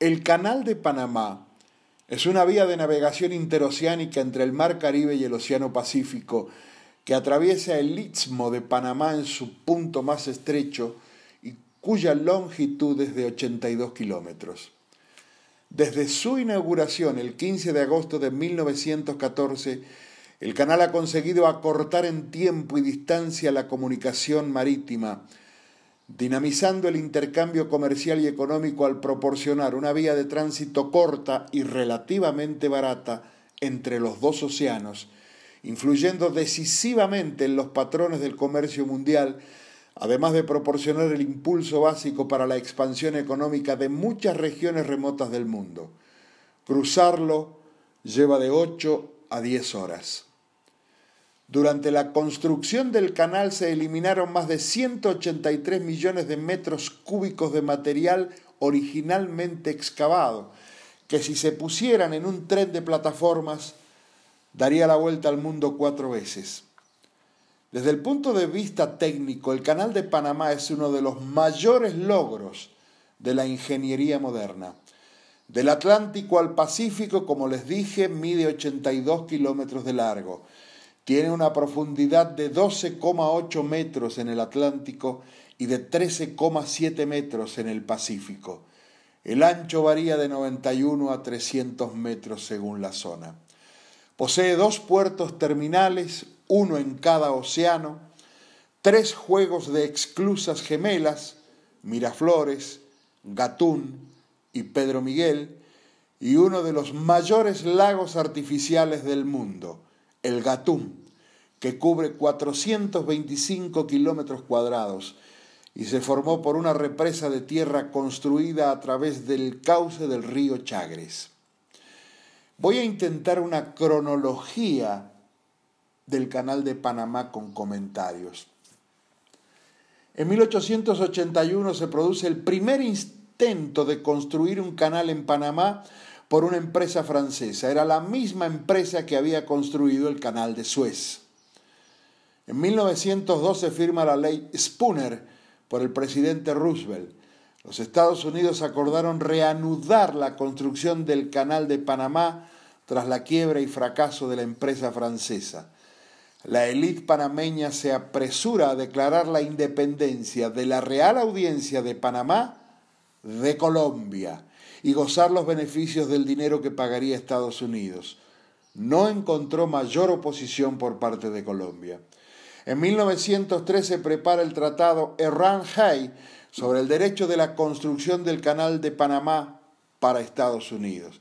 El Canal de Panamá es una vía de navegación interoceánica entre el Mar Caribe y el Océano Pacífico que atraviesa el Istmo de Panamá en su punto más estrecho y cuya longitud es de 82 kilómetros. Desde su inauguración el 15 de agosto de 1914, el canal ha conseguido acortar en tiempo y distancia la comunicación marítima, dinamizando el intercambio comercial y económico al proporcionar una vía de tránsito corta y relativamente barata entre los dos océanos, influyendo decisivamente en los patrones del comercio mundial, además de proporcionar el impulso básico para la expansión económica de muchas regiones remotas del mundo. Cruzarlo lleva de 8 a 10 horas. Durante la construcción del canal se eliminaron más de 183 millones de metros cúbicos de material originalmente excavado, que si se pusieran en un tren de plataformas daría la vuelta al mundo cuatro veces. Desde el punto de vista técnico, el Canal de Panamá es uno de los mayores logros de la ingeniería moderna. Del Atlántico al Pacífico, como les dije, mide 82 kilómetros de largo tiene una profundidad de 12,8 metros en el Atlántico y de 13,7 metros en el Pacífico. El ancho varía de 91 a 300 metros según la zona. Posee dos puertos terminales, uno en cada océano, tres juegos de exclusas gemelas, Miraflores, Gatún y Pedro Miguel, y uno de los mayores lagos artificiales del mundo, el Gatún, que cubre 425 kilómetros cuadrados y se formó por una represa de tierra construida a través del cauce del río Chagres. Voy a intentar una cronología del canal de Panamá con comentarios. En 1881 se produce el primer intento de construir un canal en Panamá por una empresa francesa. Era la misma empresa que había construido el canal de Suez. En 1902 se firma la ley Spooner por el presidente Roosevelt. Los Estados Unidos acordaron reanudar la construcción del canal de Panamá tras la quiebra y fracaso de la empresa francesa. La élite panameña se apresura a declarar la independencia de la Real Audiencia de Panamá de Colombia y gozar los beneficios del dinero que pagaría Estados Unidos. No encontró mayor oposición por parte de Colombia. En 1903 se prepara el tratado Erran-Hay sobre el derecho de la construcción del canal de Panamá para Estados Unidos.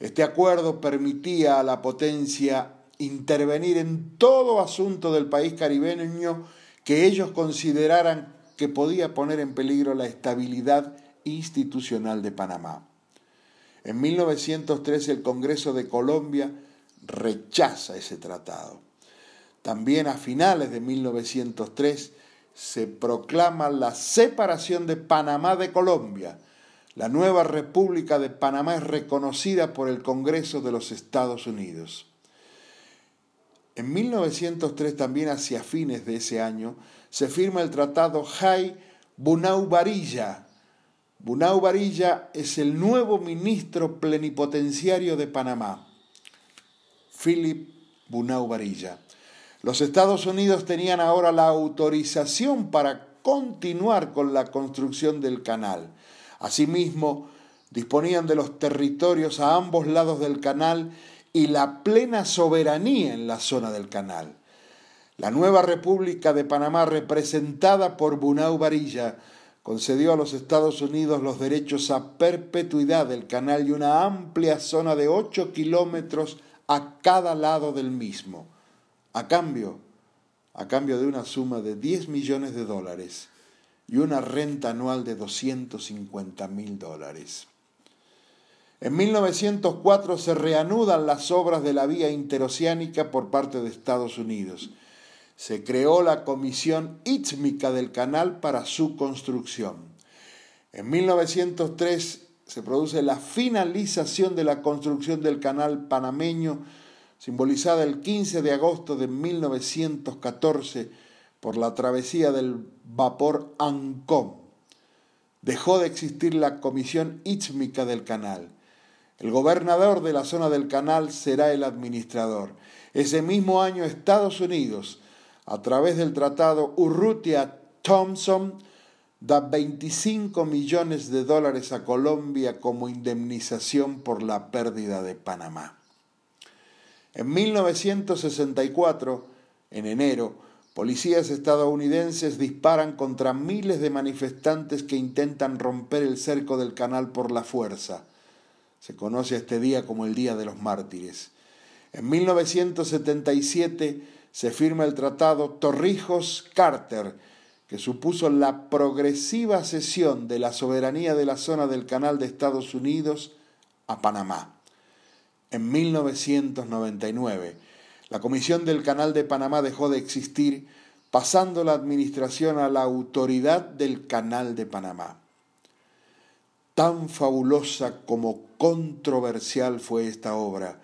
Este acuerdo permitía a la potencia intervenir en todo asunto del país caribeño que ellos consideraran que podía poner en peligro la estabilidad institucional de Panamá. En 1903 el Congreso de Colombia rechaza ese tratado. También a finales de 1903 se proclama la separación de Panamá de Colombia. La nueva República de Panamá es reconocida por el Congreso de los Estados Unidos. En 1903, también hacia fines de ese año, se firma el tratado Jai Bunau Varilla. Bunau Varilla es el nuevo ministro plenipotenciario de Panamá, Philip Bunau Varilla. Los Estados Unidos tenían ahora la autorización para continuar con la construcción del canal. Asimismo, disponían de los territorios a ambos lados del canal y la plena soberanía en la zona del canal. La nueva República de Panamá, representada por Bunau Varilla, concedió a los Estados Unidos los derechos a perpetuidad del canal y una amplia zona de 8 kilómetros a cada lado del mismo a cambio, a cambio de una suma de 10 millones de dólares y una renta anual de 250 mil dólares. En 1904 se reanudan las obras de la vía interoceánica por parte de Estados Unidos. Se creó la Comisión Ítmica del Canal para su construcción. En 1903 se produce la finalización de la construcción del canal panameño simbolizada el 15 de agosto de 1914 por la travesía del vapor Ancón. dejó de existir la Comisión Istmica del Canal. El gobernador de la zona del canal será el administrador. Ese mismo año Estados Unidos, a través del tratado Urrutia-Thompson, da 25 millones de dólares a Colombia como indemnización por la pérdida de Panamá. En 1964, en enero, policías estadounidenses disparan contra miles de manifestantes que intentan romper el cerco del canal por la fuerza. Se conoce este día como el Día de los Mártires. En 1977 se firma el Tratado Torrijos-Carter, que supuso la progresiva cesión de la soberanía de la zona del Canal de Estados Unidos a Panamá. En 1999, la Comisión del Canal de Panamá dejó de existir, pasando la administración a la Autoridad del Canal de Panamá. Tan fabulosa como controversial fue esta obra,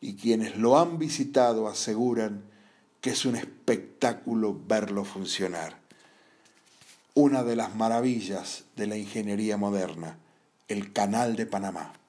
y quienes lo han visitado aseguran que es un espectáculo verlo funcionar. Una de las maravillas de la ingeniería moderna, el Canal de Panamá.